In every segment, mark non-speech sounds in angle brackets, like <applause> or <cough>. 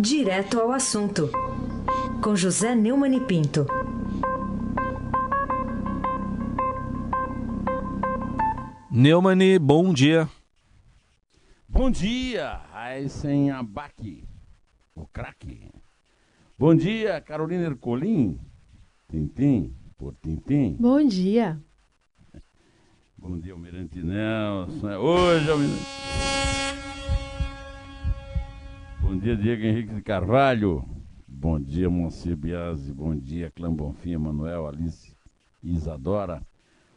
Direto ao assunto, com José Neumann e Pinto. Neumani, bom dia. Bom dia, Aysen Abac, o craque. Bom dia, Carolina Ercolim, Tintim, por Tintim. Bom dia. Bom dia, Almirante Nelson. É hoje, Almirante. Bom dia, Diego Henrique de Carvalho. Bom dia, Monsieur Biasi. Bom dia, Clã Bonfim, Manuel, Alice Isadora.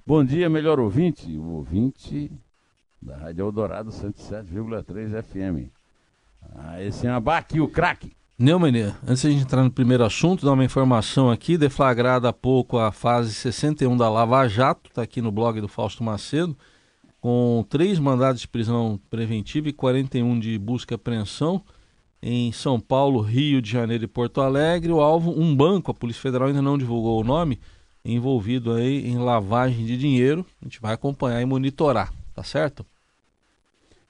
Bom dia, melhor ouvinte, o ouvinte da Rádio Eldorado 107,3 FM. Ah, esse é abaque, o craque. Neumann, antes de a gente entrar no primeiro assunto, dar uma informação aqui, deflagrada há pouco a fase 61 da Lava Jato, está aqui no blog do Fausto Macedo, com três mandados de prisão preventiva e 41 de busca e apreensão em São Paulo, Rio de Janeiro e Porto Alegre. O alvo, um banco, a Polícia Federal ainda não divulgou o nome, envolvido aí em lavagem de dinheiro. A gente vai acompanhar e monitorar, tá certo?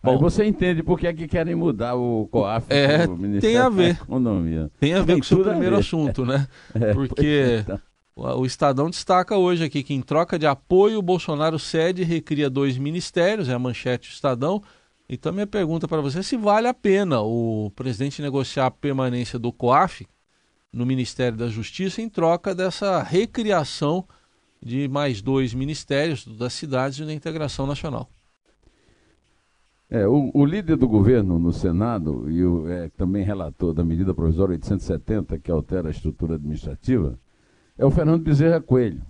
Bom, Aí você entende por que é que querem mudar o COAF é, tem a ver. Economia. Tem a ver tem com o seu primeiro assunto, né? <laughs> É, Porque então. o Estadão destaca hoje aqui que em troca de apoio o Bolsonaro cede e recria dois ministérios, é a manchete do Estadão. Então minha pergunta para você é se vale a pena o presidente negociar a permanência do COAF no Ministério da Justiça em troca dessa recriação de mais dois ministérios das cidades e da integração nacional. É, o, o, líder do governo no Senado e o, é, também relator da medida provisória 870, que altera a estrutura administrativa, é o Fernando Bezerra Coelho.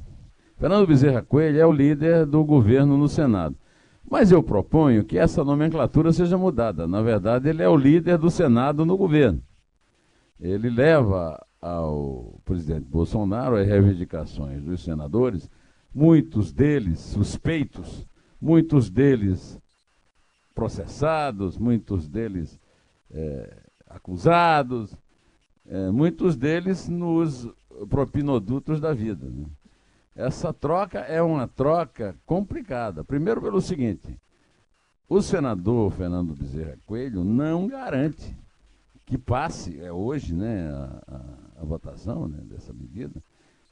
Fernando Bezerra Coelho é o líder do governo no Senado. Mas eu proponho que essa nomenclatura seja mudada. Na verdade, ele é o líder do Senado no governo. Ele leva ao presidente Bolsonaro as reivindicações dos senadores, muitos deles suspeitos, muitos deles processados, muitos deles é, acusados, é, muitos deles nos propinodutos da vida. Né? Essa troca é uma troca complicada. Primeiro, pelo seguinte: o senador Fernando Bezerra Coelho não garante que passe, é hoje né, a, a, a votação né, dessa medida,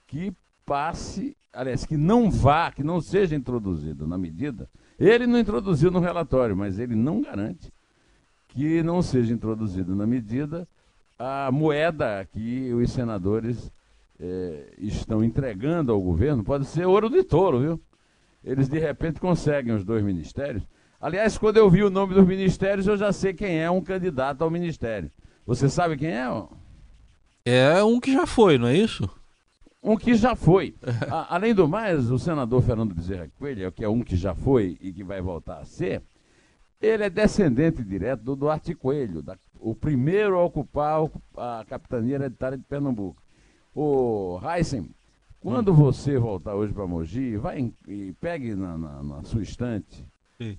que passe, aliás, que não vá, que não seja introduzido na medida. Ele não introduziu no relatório, mas ele não garante que não seja introduzido na medida a moeda que os senadores eh, estão entregando ao governo. Pode ser ouro de touro, viu? Eles de repente conseguem os dois ministérios. Aliás, quando eu vi o nome dos ministérios, eu já sei quem é um candidato ao ministério. Você sabe quem é? É um que já foi, não é isso? um que já foi. <laughs> A, além do mais, o senador Fernando Bezerra Coelho, que é um que já foi e que vai voltar a ser, ele é descendente direto do Duarte Coelho, da, o primeiro a ocupar a capitania hereditária de Pernambuco. O Heisen, quando você voltar hoje para Mogi, vai e pegue na, na, na sua estante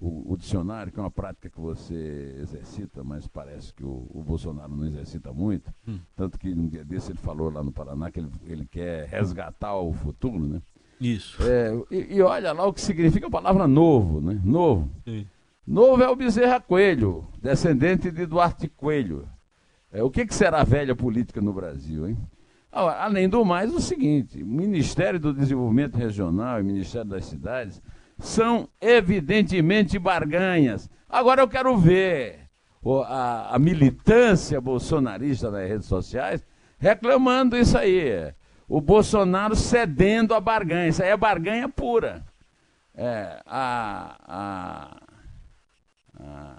o, o, dicionário, que é uma prática que você exercita, mas parece que o, o Bolsonaro não exercita muito. Hum. Tanto que um dia desse ele falou lá no Paraná que ele, ele quer resgatar o futuro, né? Isso. É, e, e, olha lá o que significa a palavra novo, né? Novo. Sim. Novo é o Bezerra Coelho, descendente de Duarte Coelho. É, o que, que será a velha política no Brasil, hein? Além do mais, o seguinte: o Ministério do Desenvolvimento Regional e Ministério das Cidades são evidentemente barganhas. Agora eu quero ver a, a militância bolsonarista nas redes sociais reclamando isso aí. O Bolsonaro cedendo a barganha. Isso aí é barganha pura. É, a, a, a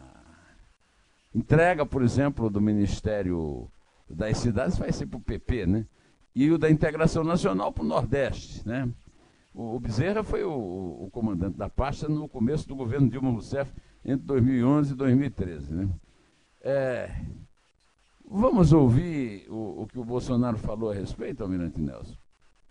entrega, por exemplo, do Ministério das Cidades vai ser para o PP, né? E o da Integração Nacional para o Nordeste, né? O, Bezerra foi o, o, comandante da pasta no começo do governo Dilma Rousseff, entre 2011 e 2013. Né? É, vamos ouvir o, o que o Bolsonaro falou a respeito, Almirante Nelson?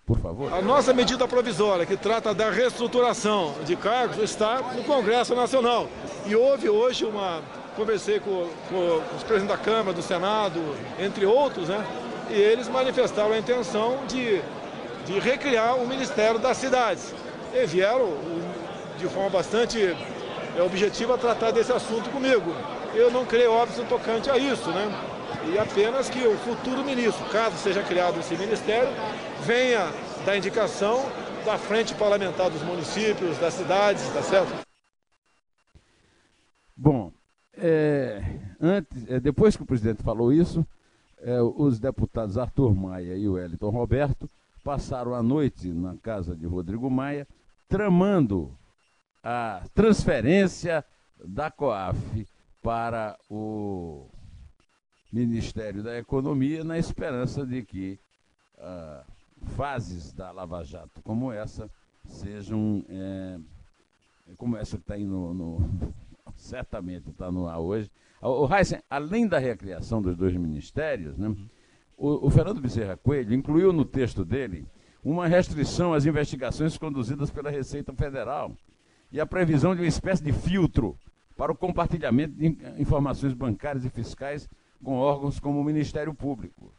Por favor. A nossa medida provisória, que trata da reestruturação de cargos, está no Congresso Nacional. E houve hoje uma. Conversei com, com os presidentes da Câmara, do Senado, entre outros, né? E eles manifestaram a intenção de de recriar o Ministério das Cidades. E vieram de forma bastante é, objetiva tratar desse assunto comigo. Eu não creio óbvio tocante a isso, né? e apenas que o futuro ministro, caso seja criado esse ministério, venha da indicação da frente parlamentar dos municípios, das cidades, tá certo? Bom, é, antes, é, depois que o presidente falou isso, é, os deputados Arthur Maia e Wellington Roberto passaram a noite na casa de Rodrigo Maia, tramando a transferência da COAF para o Ministério da Economia, na esperança de que uh, fases da Lava Jato como essa sejam é, como essa que está aí no, no certamente está no ar hoje. O, Heisen, além da recriação dos dois ministérios, né, o, o Fernando Bezerra Coelho incluiu no texto dele uma restrição às investigações conduzidas pela Receita Federal e a previsão de uma espécie de filtro para o compartilhamento de informações bancárias e fiscais com órgãos como o Ministério Público.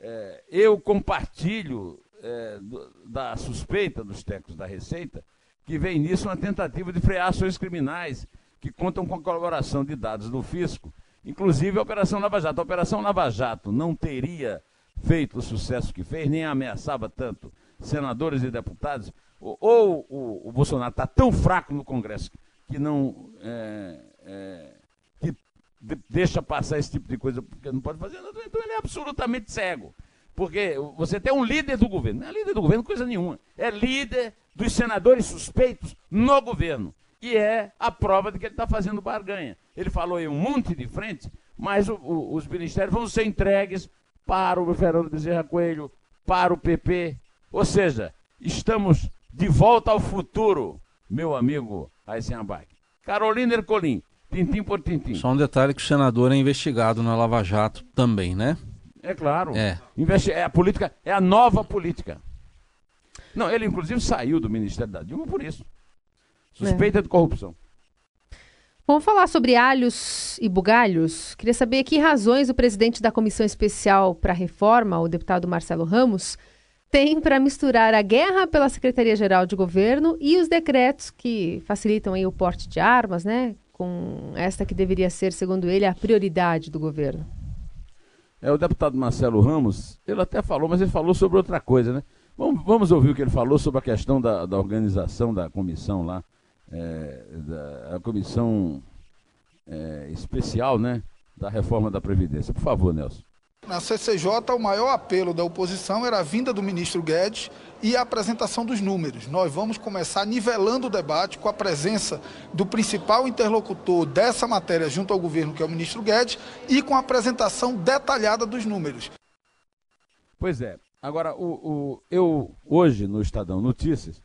É, eu compartilho é, do, da suspeita dos técnicos da Receita que vem nisso uma tentativa de frear ações criminais que contam com a colaboração de dados do fisco, inclusive a Operação Lava Jato. A Operação Lava Jato não teria feito o sucesso que fez, nem ameaçava tanto senadores e deputados, ou, ou o, o, Bolsonaro está tão fraco no Congresso que não é, é, que deixa passar esse tipo de coisa porque não pode fazer, então ele é absolutamente cego. Porque você tem um líder do governo, não é líder do governo coisa nenhuma, é líder dos senadores suspeitos no governo. E é a prova de que ele está fazendo barganha. Ele falou em um monte de frente, mas o, o, os ministérios vão ser entregues para o Fernando Bezerra Coelho, para o PP. Ou seja, estamos de volta ao futuro, meu amigo Eisenbach. Carolina Ercolim, tintim por tintim. Só um detalhe que o senador é investigado na Lava Jato também, né? É claro. É. Investi é a política, é a nova política. Não, ele inclusive saiu do Ministério da Dilma por isso. Suspeita é. de corrupção. Vamos falar sobre alhos e bugalhos. Queria saber que razões o presidente da Comissão Especial para a Reforma, o deputado Marcelo Ramos, tem para misturar a guerra pela Secretaria-Geral de Governo e os decretos que facilitam aí o porte de armas, né? Com esta que deveria ser, segundo ele, a prioridade do governo. É, o deputado Marcelo Ramos, ele até falou, mas ele falou sobre outra coisa, né? Vamos, vamos ouvir o que ele falou sobre a questão da, da organização da comissão lá é, da a comissão é, especial né, da reforma da Previdência. Por favor, Nelson. Na CCJ, o maior apelo da oposição era a vinda do ministro Guedes e a apresentação dos números. Nós vamos começar nivelando o debate com a presença do principal interlocutor dessa matéria junto ao governo, que é o ministro Guedes, e com a apresentação detalhada dos números. Pois é. Agora, o, o eu hoje no Estadão Notícias,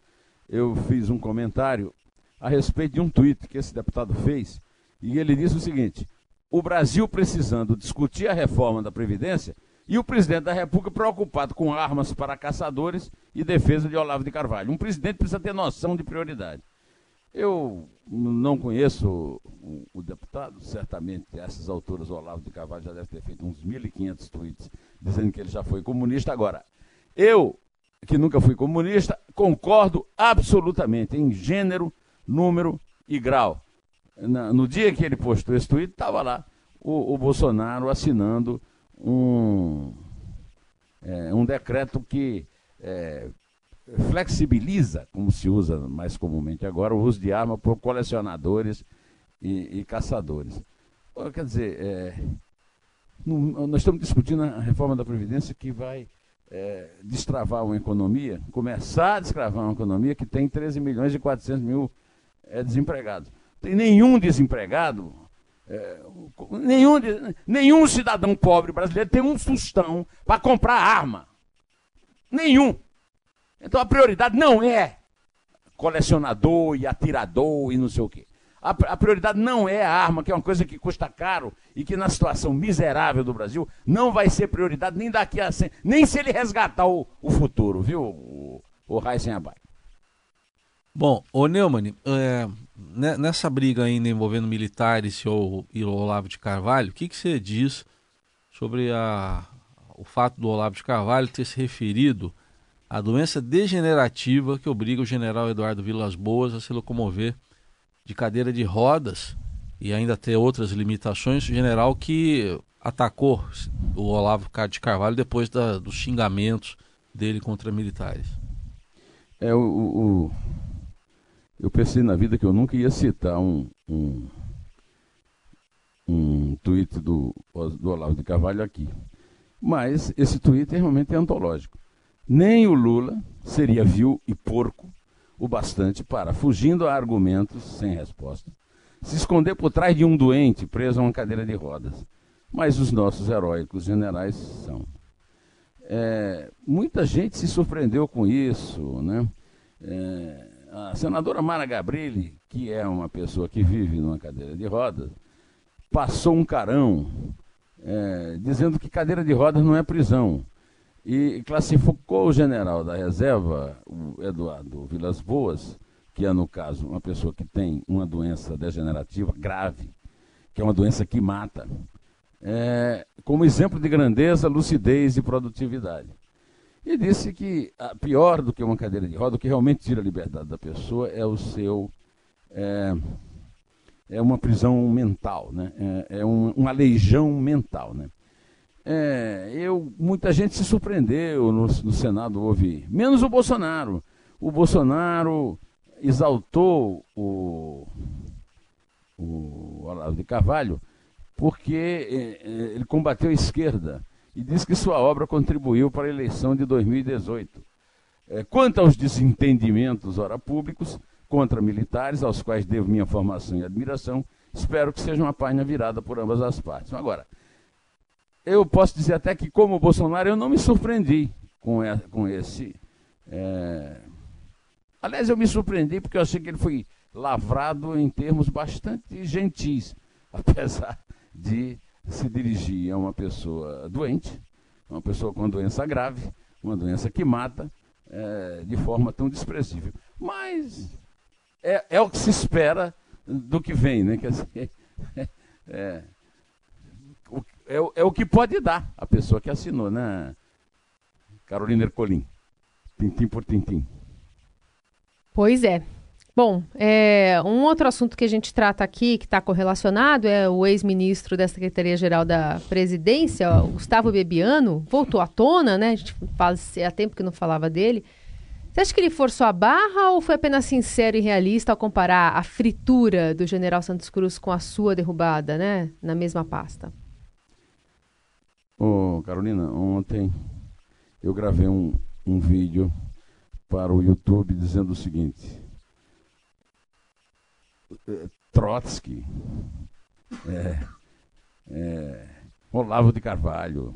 eu fiz um comentário a respeito de um tweet que esse deputado fez, e ele disse o seguinte: o Brasil precisando discutir a reforma da Previdência e o presidente da República preocupado com armas para caçadores e defesa de Olavo de Carvalho. Um presidente precisa ter noção de prioridade. Eu não conheço o, o, deputado, certamente essas alturas o Olavo de Carvalho já deve ter feito uns 1.500 tweets dizendo que ele já foi comunista. Agora, eu, que nunca fui comunista, concordo absolutamente em gênero, número e grau. Na, no dia que ele postou esse tweet, estava lá o, o, Bolsonaro assinando um, é, um decreto que é, flexibiliza, como se usa mais comumente agora, o uso de arma por colecionadores e, e caçadores. Quer dizer, é, nós estamos discutindo a reforma da Previdência que vai é, destravar uma economia, começar a destravar uma economia que tem 13 milhões e 400 mil é, desempregados. Tem nenhum desempregado, é, nenhum, nenhum cidadão pobre brasileiro tem um sustão para comprar arma. Nenhum. Então a prioridade não é colecionador e atirador e não sei o quê. A, a, prioridade não é a arma, que é uma coisa que custa caro e que na situação miserável do Brasil não vai ser prioridade nem daqui a 100, nem se ele resgatar o, o futuro, viu, o, o Heisen Abai. Bom, o Neumann, é, nessa briga ainda envolvendo militares e o, e o Olavo de Carvalho, o que, que você diz sobre a, o fato do Olavo de Carvalho ter se referido à doença degenerativa que obriga o general Eduardo Vilas Boas a se locomover de cadeira de rodas e ainda ter outras limitações, general que atacou o Olavo de Carvalho depois da, dos xingamentos dele contra militares. É, o, o, eu pensei na vida que eu nunca ia citar um, um, um tweet do, do Olavo de Carvalho aqui. Mas esse tweet realmente é antológico. Nem o Lula seria vil e porco o bastante para, fugindo a argumentos sem resposta, se esconder por trás de um doente preso a uma cadeira de rodas. Mas os nossos heróicos generais são. É, muita gente se surpreendeu com isso, né? É, a senadora Mara Gabrilli, que é uma pessoa que vive numa cadeira de rodas, passou um carão é, dizendo que cadeira de rodas não é prisão. E classificou o general da reserva, o Eduardo Vilas Boas, que é, no caso, uma pessoa que tem uma doença degenerativa grave, que é uma doença que mata, é, como exemplo de grandeza, lucidez e produtividade. E disse que a, pior do que uma cadeira de roda, o que realmente tira a liberdade da pessoa é o seu. É, é uma prisão mental, né? é, é um, uma legião mental. Né? É, eu, muita gente se surpreendeu no, no Senado ouvir, menos o Bolsonaro. O Bolsonaro exaltou o, o Olavo de Carvalho porque é, é, ele combateu a esquerda e diz que sua obra contribuiu para a eleição de 2018. É, quanto aos desentendimentos, ora públicos, contra militares, aos quais devo minha formação e admiração, espero que seja uma página virada por ambas as partes. Agora, eu posso dizer até que, como Bolsonaro, eu não me surpreendi com, com esse. É... Aliás, eu me surpreendi porque eu achei que ele foi lavrado em termos bastante gentis, <laughs> apesar de se dirigir a uma pessoa doente, uma pessoa com doença grave, uma doença que mata, é, de forma tão desprezível. Mas é, é, o que se espera do que vem, né? <laughs> Quer dizer, é, é, é, o que pode dar a pessoa que assinou, né? Carolina Ercolim, tintim por tintim. Pois é. Bom, é, um outro assunto que a gente trata aqui, que está correlacionado, é o ex-ministro da Secretaria-Geral da Presidência, Gustavo Bebiano, voltou à tona, né? A gente fala há tempo que não falava dele. Você acha que ele forçou a barra ou foi apenas sincero e realista ao comparar a fritura do general Santos Cruz com a sua derrubada, né? Na mesma pasta? Ô, Carolina, ontem eu gravei um, um vídeo para o YouTube dizendo o seguinte Trotsky, é, é, Olavo de Carvalho.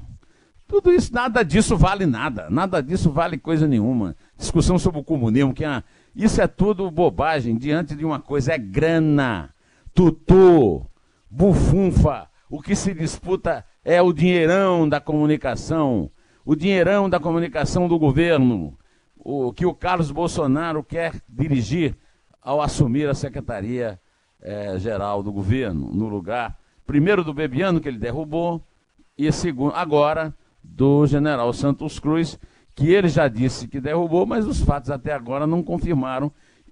Tudo isso, nada disso vale nada, nada disso vale coisa nenhuma. Discussão sobre o comunismo, que é, isso é tudo bobagem diante de uma coisa, é grana, tutu, bufunfa. O que se disputa é o dinheirão da comunicação, o dinheirão da comunicação do governo, o que o Carlos Bolsonaro quer dirigir ao assumir a Secretaria é, Geral do Governo, no lugar, primeiro do Bebiano, que ele derrubou, e segundo, agora do general Santos Cruz, que ele já disse que derrubou, mas os fatos até agora não confirmaram.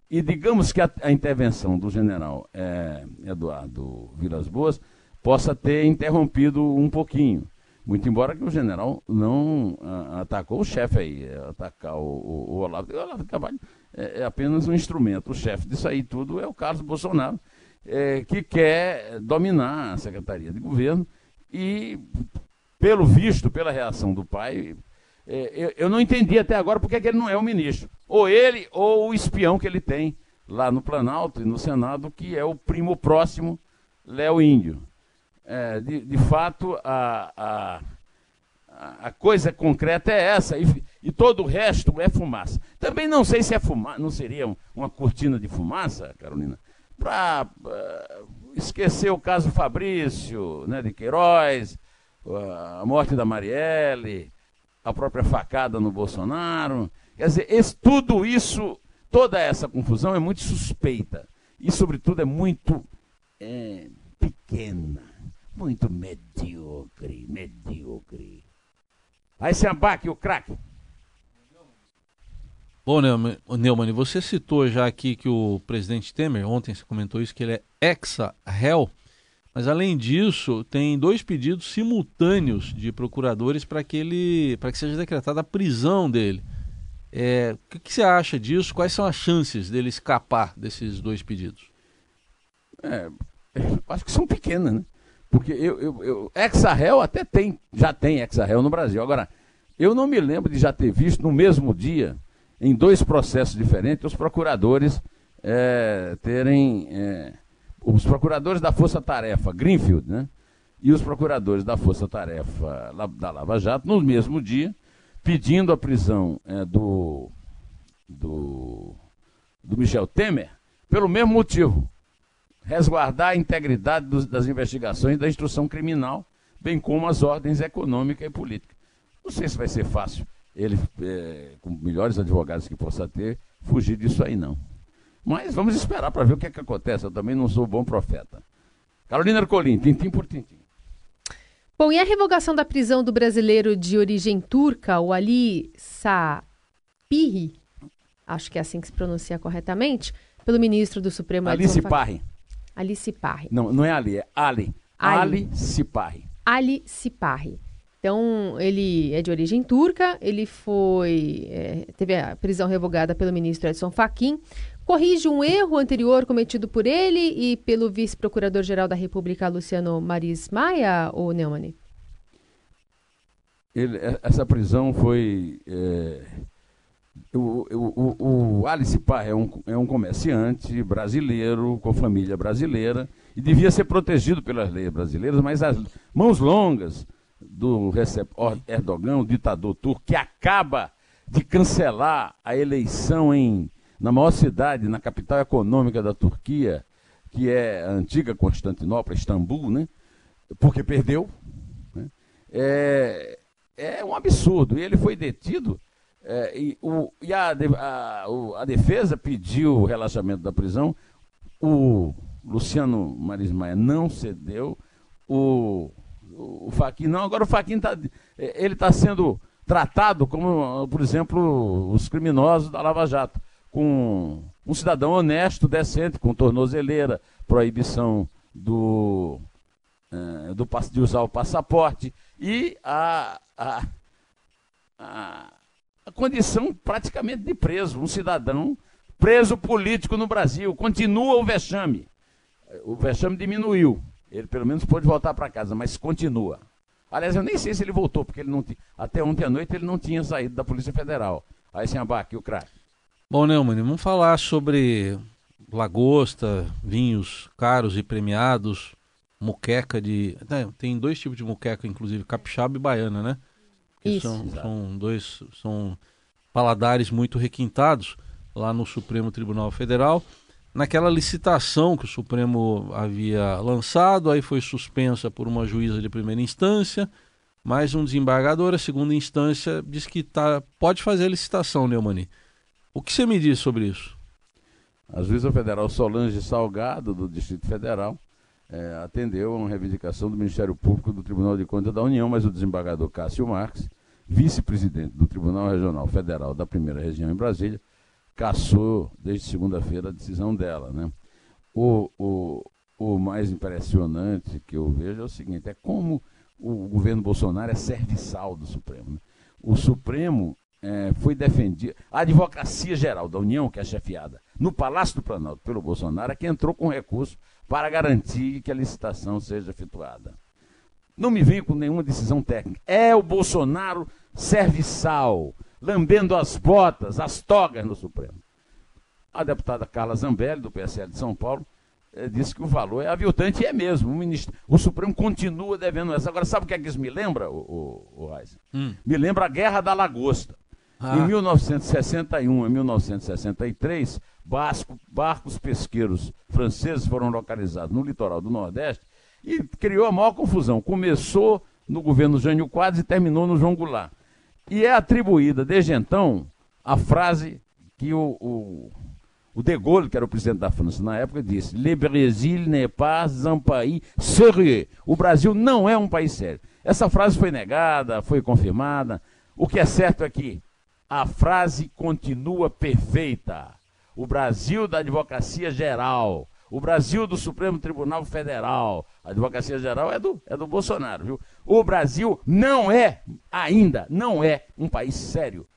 E digamos que a, a intervenção do general é, Eduardo Vilas Boas possa ter interrompido um pouquinho. Muito embora que o general não a, atacou o chefe aí, atacar o, o, o Olavo. O Olavo Carvalho é, é apenas um instrumento. O chefe disso aí tudo é o Carlos Bolsonaro, é, que quer dominar a Secretaria de Governo e, pelo visto, pela reação do pai, é, eu, eu, não entendi até agora porque é que ele não é o ministro. Ou ele ou o espião que ele tem lá no Planalto e no Senado, que é o primo próximo, Léo Índio. É, de, de, fato, a, a, a coisa concreta é essa. E, e todo o resto é fumaça. Também não sei se é fumaça, não seria uma cortina de fumaça, Carolina, para uh, eh, esquecer o caso Fabrício, né, de Queiroz, uh, a morte da Marielle, a própria facada no Bolsonaro. Quer dizer, esse, tudo isso, toda essa confusão é muito suspeita. E, sobretudo, é muito é, pequena, muito medíocre, medíocre. Aí se abaque o craque. Bom, Neumann, você citou já aqui que o presidente Temer, ontem você comentou isso, que ele é exa-réu Mas além disso, tem dois pedidos simultâneos de procuradores para que ele, para que seja decretada a prisão dele. É, o que, que, você acha disso? Quais são as chances dele escapar desses dois pedidos? É, acho que são pequenas, né? Porque eu, eu, eu ex-réu até tem, já tem ex-réu no Brasil. Agora, eu não me lembro de já ter visto no mesmo dia, em dois processos diferentes, os procuradores é, terem é, os procuradores da Força Tarefa, Greenfield, né? E os procuradores da Força Tarefa da Lava Jato, no mesmo dia, pedindo a prisão é, do, do, do Michel Temer, pelo mesmo motivo. Resguardar a integridade dos, das investigações da instrução criminal, bem como as ordens econômica e política. Não sei se vai ser fácil ele, é, com melhores advogados que possa ter, fugir disso aí, não. Mas vamos esperar para ver o que, é que acontece. Eu também não sou bom profeta. Carolina Ercolim, tintim por tintim. Bom, e a revogação da prisão do brasileiro de origem turca, o Ali Sapiri, acho que é assim que se pronuncia corretamente, pelo ministro do Supremo... Ali Siparri. Ali Siparri. Não, não é Ali, é Ali. Ali, Ali Siparri. Ali Siparri. Então, ele é de origem turca, ele foi é, teve a prisão revogada pelo ministro Edson Fachin, corrige um erro anterior cometido por ele e pelo vice-procurador-geral da República, Luciano Maris Maia, ou Neumann? Ele, é, essa prisão foi... É, o, o, o, Alice Parra é um, é um comerciante brasileiro, com família brasileira, e devia ser protegido pelas leis brasileiras, mas as mãos longas do Recep Erdogan, o ditador turco, que acaba de cancelar a eleição em, na maior cidade, na capital econômica da Turquia, que é a antiga Constantinopla, Istambul, né? porque perdeu. Né? É, é um absurdo. E ele foi detido. É, e o, e a, a, a, defesa pediu o relaxamento da prisão. O Luciano Marismaia não cedeu. O o Faquin não. Agora o Faquin tá, ele está sendo tratado como, por exemplo, os criminosos da Lava Jato, com um cidadão honesto, decente, com tornozeleira, proibição do, é, do de usar o passaporte e a, a, a, a condição praticamente de preso, um cidadão preso político no Brasil. Continua o vexame. O vexame diminuiu. Ele pelo menos pôde voltar para casa, mas continua. Aliás, eu nem sei se ele voltou, porque ele não até ontem à noite ele não tinha saído da Polícia Federal. Aí sem abaque, o craque. Bom, Neumann, vamos falar sobre lagosta, vinhos caros e premiados, muqueca de. Tem dois tipos de muqueca, inclusive, capixaba e baiana, né? Que Isso. São, são dois. São paladares muito requintados lá no Supremo Tribunal Federal naquela licitação que o Supremo havia lançado, aí foi suspensa por uma juíza de primeira instância, mas um desembargador, a segunda instância, diz que tá, pode fazer a licitação, Neumani. O que você me diz sobre isso? A juíza federal Solange Salgado, do Distrito Federal, é, atendeu a uma reivindicação do Ministério Público do Tribunal de Contas da União, mas o desembargador Cássio Marques, vice-presidente do Tribunal Regional Federal da Primeira Região em Brasília, cassou desde segunda-feira a decisão dela. Né? O, o, o mais impressionante que eu vejo é o seguinte: é como o governo Bolsonaro é serviçal do Supremo. Né? O Supremo é, foi defendido. A Advocacia Geral da União, que é chefiada no Palácio do Planalto pelo Bolsonaro, é que entrou com recurso para garantir que a licitação seja efetuada. Não me venha com nenhuma decisão técnica. É o Bolsonaro serviçal lambendo as botas, as togas no Supremo. A deputada Carla Zambelli, do PSL de São Paulo, eh, disse que o valor é aviltante e é mesmo. O, ministro, o Supremo continua devendo essa. Agora, sabe o que é que isso me lembra, o, o, o hum. Me lembra a Guerra da Lagosta. Ah. Em 1961 e 1963, basco, barcos pesqueiros franceses foram localizados no litoral do Nordeste e criou a maior confusão. Começou no governo Jânio Quadros e terminou no João Goulart. E é atribuída, desde então, a frase que o, o, o De Gaulle, que era o presidente da França na época, disse: Le Brésil n'est pas un pays sérieux. O Brasil não é um país sério. Essa frase foi negada, foi confirmada. O que é certo é que a frase continua perfeita. O Brasil da advocacia geral, O Brasil do Supremo Tribunal Federal. A Advocacia Geral é do, é do Bolsonaro, viu? O Brasil não é, ainda, não é um país sério.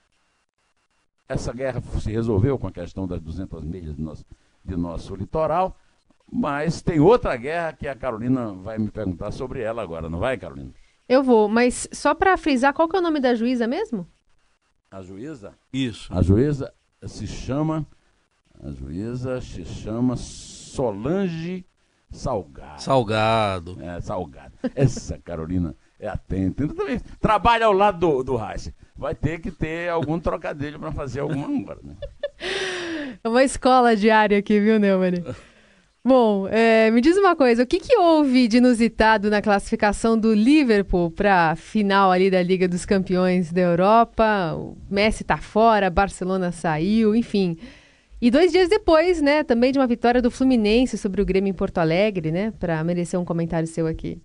Essa guerra se resolveu com a questão das 200 milhas de nosso, de nosso litoral, mas tem outra guerra que a Carolina vai me perguntar sobre ela agora, não vai, Carolina? Eu vou, mas só para frisar, qual que é o nome da juíza mesmo? A juíza? Isso. A juíza se chama. A juíza se chama Solange Salgado. Salgado. É, Salgado. Essa Carolina é atenta. Também trabalha ao lado do, do Reis. Vai ter que ter algum trocadilho para fazer alguma agora, né? É uma escola diária aqui, viu, Neumann? Bom, é, me diz uma coisa, o que, que houve de inusitado na classificação do Liverpool para a final ali da Liga dos Campeões da Europa? O Messi está fora, Barcelona saiu, enfim. E dois dias depois, né, também de uma vitória do Fluminense sobre o Grêmio em Porto Alegre, né, para merecer um comentário seu aqui.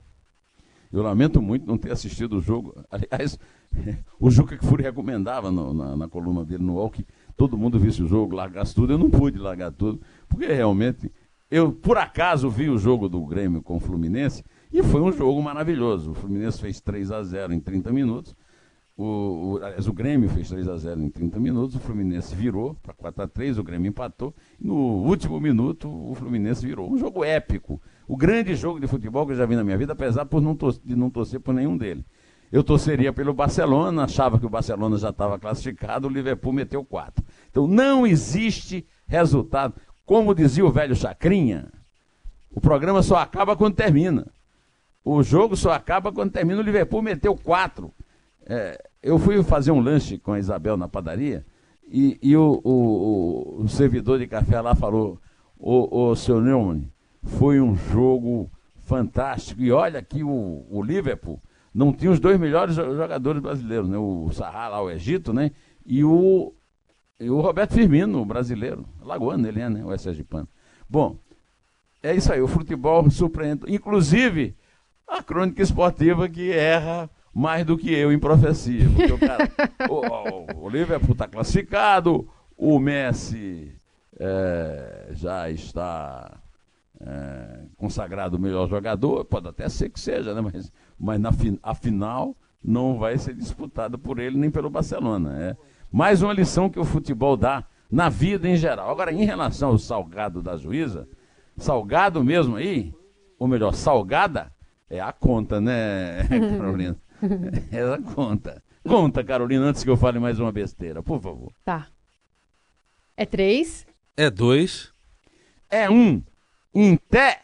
Eu lamento muito não ter assistido o jogo. <laughs> Aliás, <laughs> o Juca que Furi recomendava no, na, na, coluna dele no UOL que todo mundo visse o jogo, largasse tudo. Eu não pude largar tudo, porque realmente eu, por acaso, vi o jogo do Grêmio com o Fluminense e foi um jogo maravilhoso. O Fluminense fez 3 a 0 em 30 minutos. O, o, aliás, o Grêmio fez 3 a 0 em 30 minutos, o Fluminense virou para 4 a 3 o Grêmio empatou. No último minuto, o Fluminense virou. Um jogo épico. O grande jogo de futebol que eu já vi na minha vida, apesar por não de não torcer por nenhum dele. Eu torceria pelo Barcelona, achava que o Barcelona já estava classificado, o Liverpool meteu 4. Então não existe resultado. Como dizia o velho Chacrinha, o programa só acaba quando termina. O jogo só acaba quando termina. O Liverpool meteu quatro. É, eu fui fazer um lanche com a Isabel na padaria e, e o, o, o, servidor de café lá falou: Ô, ô seu Neumann, foi um jogo fantástico. E olha que o, o Liverpool não tinha os dois melhores jogadores brasileiros, né? O Sahara lá, o Egito, né? E o, e o Roberto Firmino, brasileiro. Lagoano ele é, né? O Sergipano. Bom, é isso aí. O futebol surpreende. Inclusive, a crônica esportiva que erra mais do que eu em profecia. Porque o cara. <laughs> o, o, Liverpool está classificado, o Messi é, já está é, consagrado o melhor jogador. Pode até ser que seja, né? Mas, mas na, a final não vai ser disputada por ele nem pelo Barcelona. É mais uma lição que o futebol dá na vida em geral. Agora, em relação ao salgado da juíza, salgado mesmo aí, ou melhor, salgada, é a conta, né, <laughs> Carolina? <laughs> é a conta. Conta, Carolina, antes que eu fale mais uma besteira, por favor. Tá. É três? É dois. É um. Em té.